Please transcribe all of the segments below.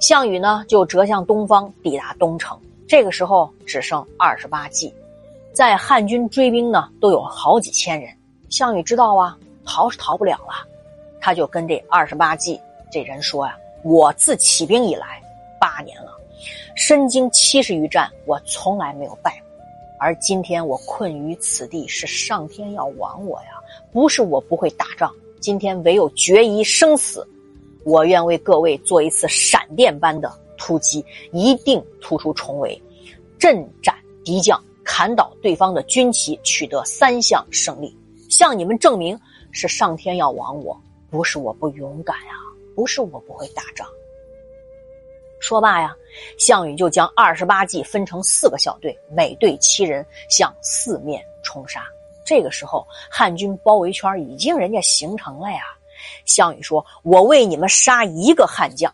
项羽呢就折向东方，抵达东城。这个时候只剩二十八骑，在汉军追兵呢都有好几千人。项羽知道啊，逃是逃不了了，他就跟这二十八骑这人说呀：“我自起兵以来八年了，身经七十余战，我从来没有败过。而今天我困于此地，是上天要亡我呀，不是我不会打仗。今天唯有决一生死，我愿为各位做一次闪电般的。”突击一定突出重围，阵斩敌将，砍倒对方的军旗，取得三项胜利，向你们证明是上天要亡我，不是我不勇敢呀，不是我不会打仗。说罢呀，项羽就将二十八骑分成四个小队，每队七人，向四面冲杀。这个时候，汉军包围圈已经人家形成了呀。项羽说：“我为你们杀一个汉将。”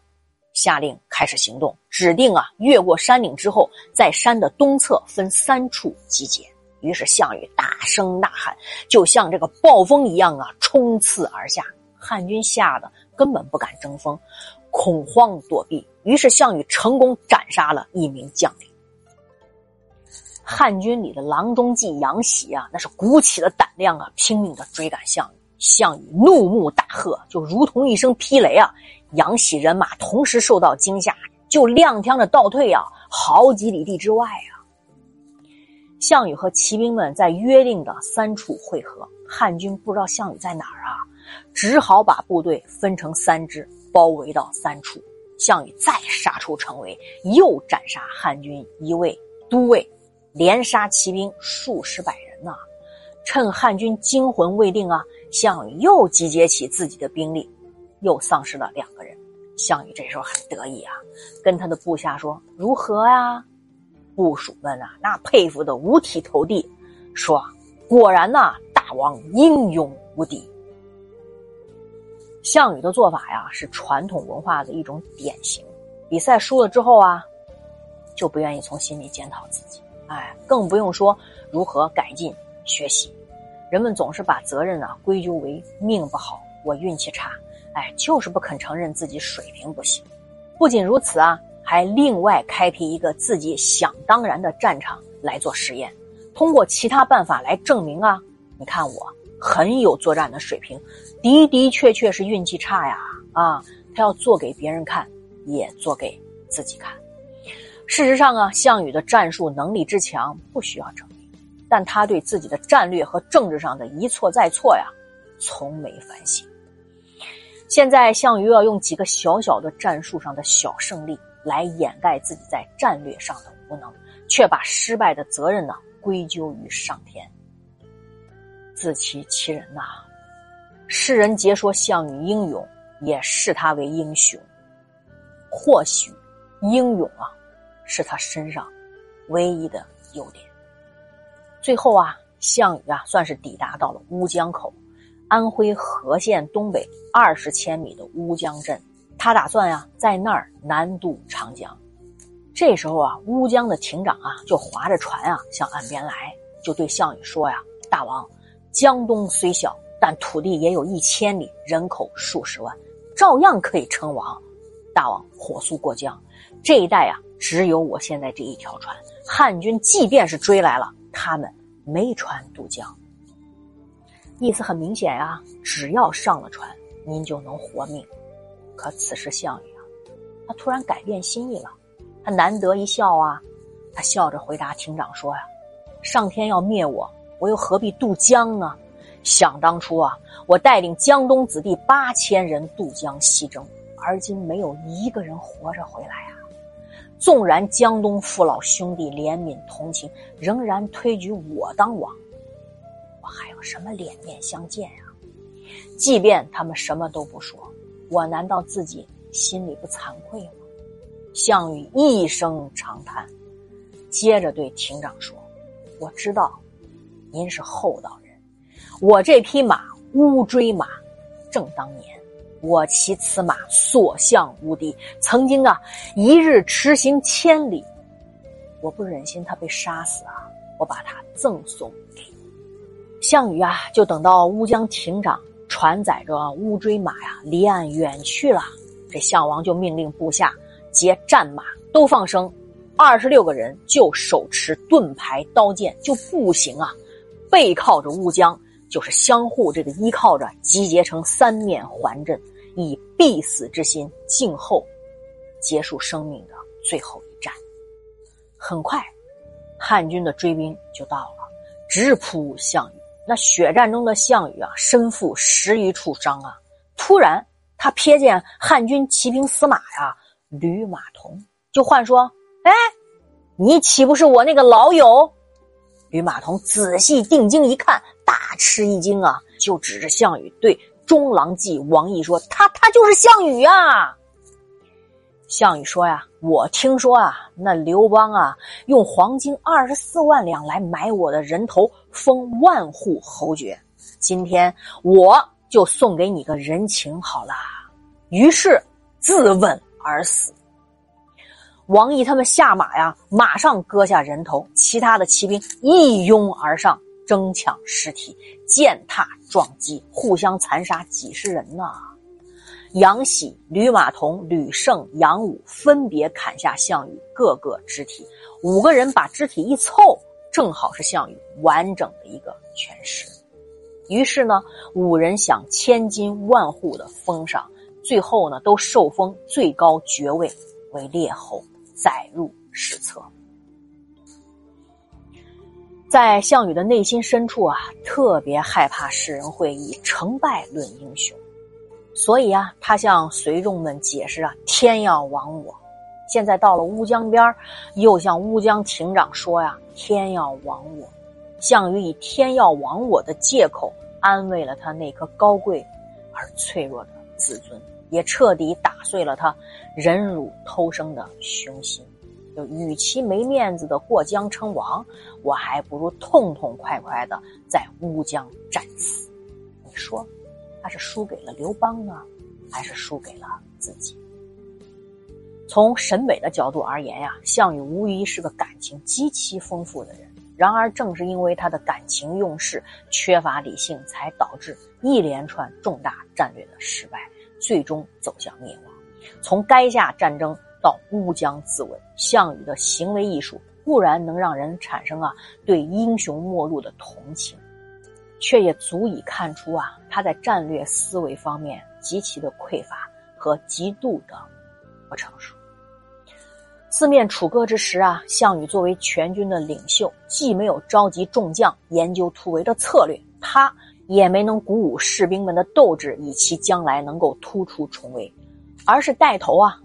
下令开始行动，指定啊，越过山岭之后，在山的东侧分三处集结。于是项羽大声呐喊，就像这个暴风一样啊，冲刺而下。汉军吓得根本不敢争锋，恐慌躲避。于是项羽成功斩杀了一名将领。汉军里的郎中计杨喜啊，那是鼓起了胆量啊，拼命的追赶项羽。项羽怒目大喝，就如同一声霹雷啊！杨喜人马同时受到惊吓，就踉跄着倒退啊，好几里地之外啊。项羽和骑兵们在约定的三处会合，汉军不知道项羽在哪儿啊，只好把部队分成三支，包围到三处。项羽再杀出城围，又斩杀汉军一位都尉，连杀骑兵数十百人呐。趁汉军惊魂未定啊。项羽又集结起自己的兵力，又丧失了两个人。项羽这时候很得意啊，跟他的部下说：“如何呀？”部属们啊，那佩服的五体投地，说：“果然呐，大王英勇无敌。”项羽的做法呀，是传统文化的一种典型。比赛输了之后啊，就不愿意从心里检讨自己，哎，更不用说如何改进学习。人们总是把责任呢归咎为命不好，我运气差，哎，就是不肯承认自己水平不行。不仅如此啊，还另外开辟一个自己想当然的战场来做实验，通过其他办法来证明啊，你看我很有作战的水平，的的确确是运气差呀啊！他要做给别人看，也做给自己看。事实上啊，项羽的战术能力之强，不需要证。但他对自己的战略和政治上的一错再错呀，从没反省。现在项羽要用几个小小的战术上的小胜利来掩盖自己在战略上的无能，却把失败的责任呢归咎于上天，自欺欺人呐！世人皆说项羽英勇，也视他为英雄。或许，英勇啊，是他身上唯一的优点。最后啊，项羽啊，算是抵达到了乌江口，安徽和县东北二十千米的乌江镇。他打算呀，在那儿南渡长江。这时候啊，乌江的亭长啊，就划着船啊，向岸边来，就对项羽说呀：“大王，江东虽小，但土地也有一千里，人口数十万，照样可以称王。大王火速过江，这一带啊，只有我现在这一条船。汉军即便是追来了。”他们没船渡江，意思很明显呀，只要上了船，您就能活命。可此时项羽啊，他突然改变心意了，他难得一笑啊，他笑着回答亭长说呀：“上天要灭我，我又何必渡江呢？想当初啊，我带领江东子弟八千人渡江西征，而今没有一个人活着回来啊。”纵然江东父老兄弟怜悯同情，仍然推举我当王，我还有什么脸面相见呀？即便他们什么都不说，我难道自己心里不惭愧吗？项羽一声长叹，接着对亭长说：“我知道，您是厚道人。我这匹马乌骓马，正当年。”我骑此马所向无敌，曾经啊，一日驰行千里。我不忍心他被杀死啊，我把他赠送给你。项羽啊，就等到乌江亭长船载着乌骓马呀离岸远去了，这项王就命令部下劫战马都放生，二十六个人就手持盾牌刀剑，就步行啊，背靠着乌江，就是相互这个依靠着，集结成三面环阵，以必死之心静候结束生命的最后一战。很快，汉军的追兵就到了，直扑项羽。那血战中的项羽啊，身负十余处伤啊。突然，他瞥见汉军骑兵司马呀，吕马童，就唤说：“哎，你岂不是我那个老友？”吕马童仔细定睛一看，大吃一惊啊，就指着项羽对中郎骑王毅说：“他他就是项羽啊！”项羽说：“呀，我听说啊，那刘邦啊，用黄金二十四万两来买我的人头，封万户侯爵。今天我。”就送给你个人情好啦，于是自刎而死。王毅他们下马呀，马上割下人头，其他的骑兵一拥而上，争抢尸体，践踏撞击，互相残杀几十人呐。杨喜、吕马童、吕胜、杨武分别砍下项羽各个肢体，五个人把肢体一凑，正好是项羽完整的一个全尸。于是呢，五人想千金万户的封赏，最后呢都受封最高爵位为列侯，载入史册。在项羽的内心深处啊，特别害怕世人会以成败论英雄，所以啊，他向随众们解释啊：“天要亡我。”现在到了乌江边又向乌江亭长说呀：“天要亡我。”项羽以“天要亡我”的借口。安慰了他那颗高贵而脆弱的自尊，也彻底打碎了他忍辱偷生的雄心。就与其没面子的过江称王，我还不如痛痛快快的在乌江战死。你说，他是输给了刘邦呢，还是输给了自己？从审美的角度而言呀，项羽无疑是个感情极其丰富的人。然而，正是因为他的感情用事、缺乏理性，才导致一连串重大战略的失败，最终走向灭亡。从垓下战争到乌江自刎，项羽的行为艺术固然能让人产生啊对英雄末路的同情，却也足以看出啊他在战略思维方面极其的匮乏和极度的不成熟。四面楚歌之时啊，项羽作为全军的领袖，既没有召集众将研究突围的策略，他也没能鼓舞士兵们的斗志，以其将来能够突出重围，而是带头啊，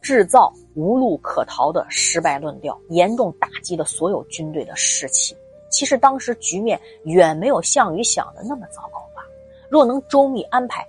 制造无路可逃的失败论调，严重打击了所有军队的士气。其实当时局面远没有项羽想的那么糟糕吧？若能周密安排，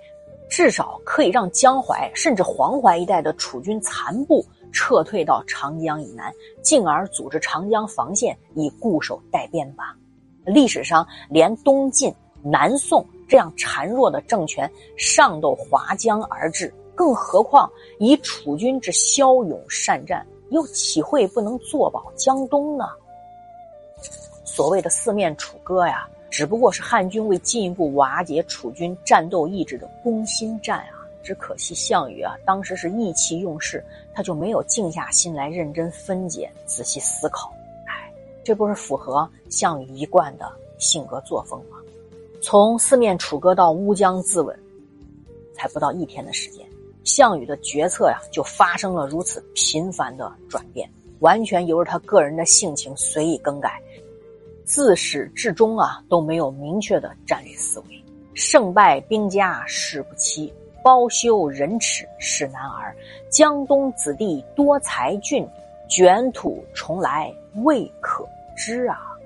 至少可以让江淮甚至黄淮一带的楚军残部。撤退到长江以南，进而组织长江防线，以固守待变吧。历史上，连东晋、南宋这样孱弱的政权尚都划江而治，更何况以楚军之骁勇善战，又岂会不能坐保江东呢？所谓的四面楚歌呀，只不过是汉军为进一步瓦解楚军战斗意志的攻心战啊。只可惜项羽啊，当时是意气用事，他就没有静下心来认真分解、仔细思考。哎，这不是符合项羽一贯的性格作风吗？从四面楚歌到乌江自刎，才不到一天的时间，项羽的决策呀，就发生了如此频繁的转变，完全由着他个人的性情随意更改，自始至终啊都没有明确的战略思维，胜败兵家事不期。包羞忍耻是男儿，江东子弟多才俊，卷土重来未可知啊！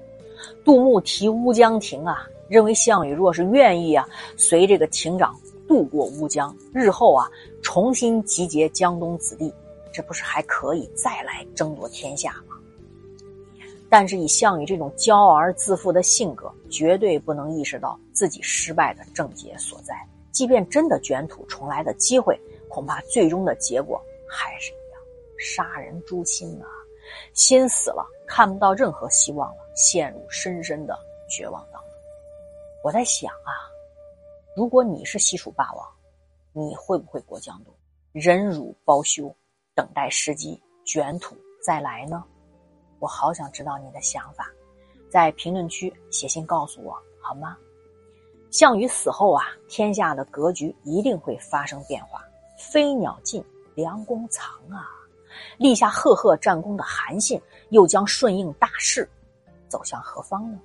杜牧题乌江亭啊，认为项羽若是愿意啊，随这个亭长渡过乌江，日后啊重新集结江东子弟，这不是还可以再来争夺天下吗？但是以项羽这种骄傲而自负的性格，绝对不能意识到自己失败的症结所在。即便真的卷土重来的机会，恐怕最终的结果还是一样，杀人诛心啊！心死了，看不到任何希望了，陷入深深的绝望当中。我在想啊，如果你是西楚霸王，你会不会过江东？忍辱包羞，等待时机卷土再来呢？我好想知道你的想法，在评论区写信告诉我好吗？项羽死后啊，天下的格局一定会发生变化。飞鸟尽，良弓藏啊！立下赫赫战功的韩信，又将顺应大势，走向何方呢？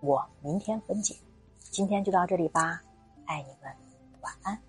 我明天分解。今天就到这里吧爱你们晚安。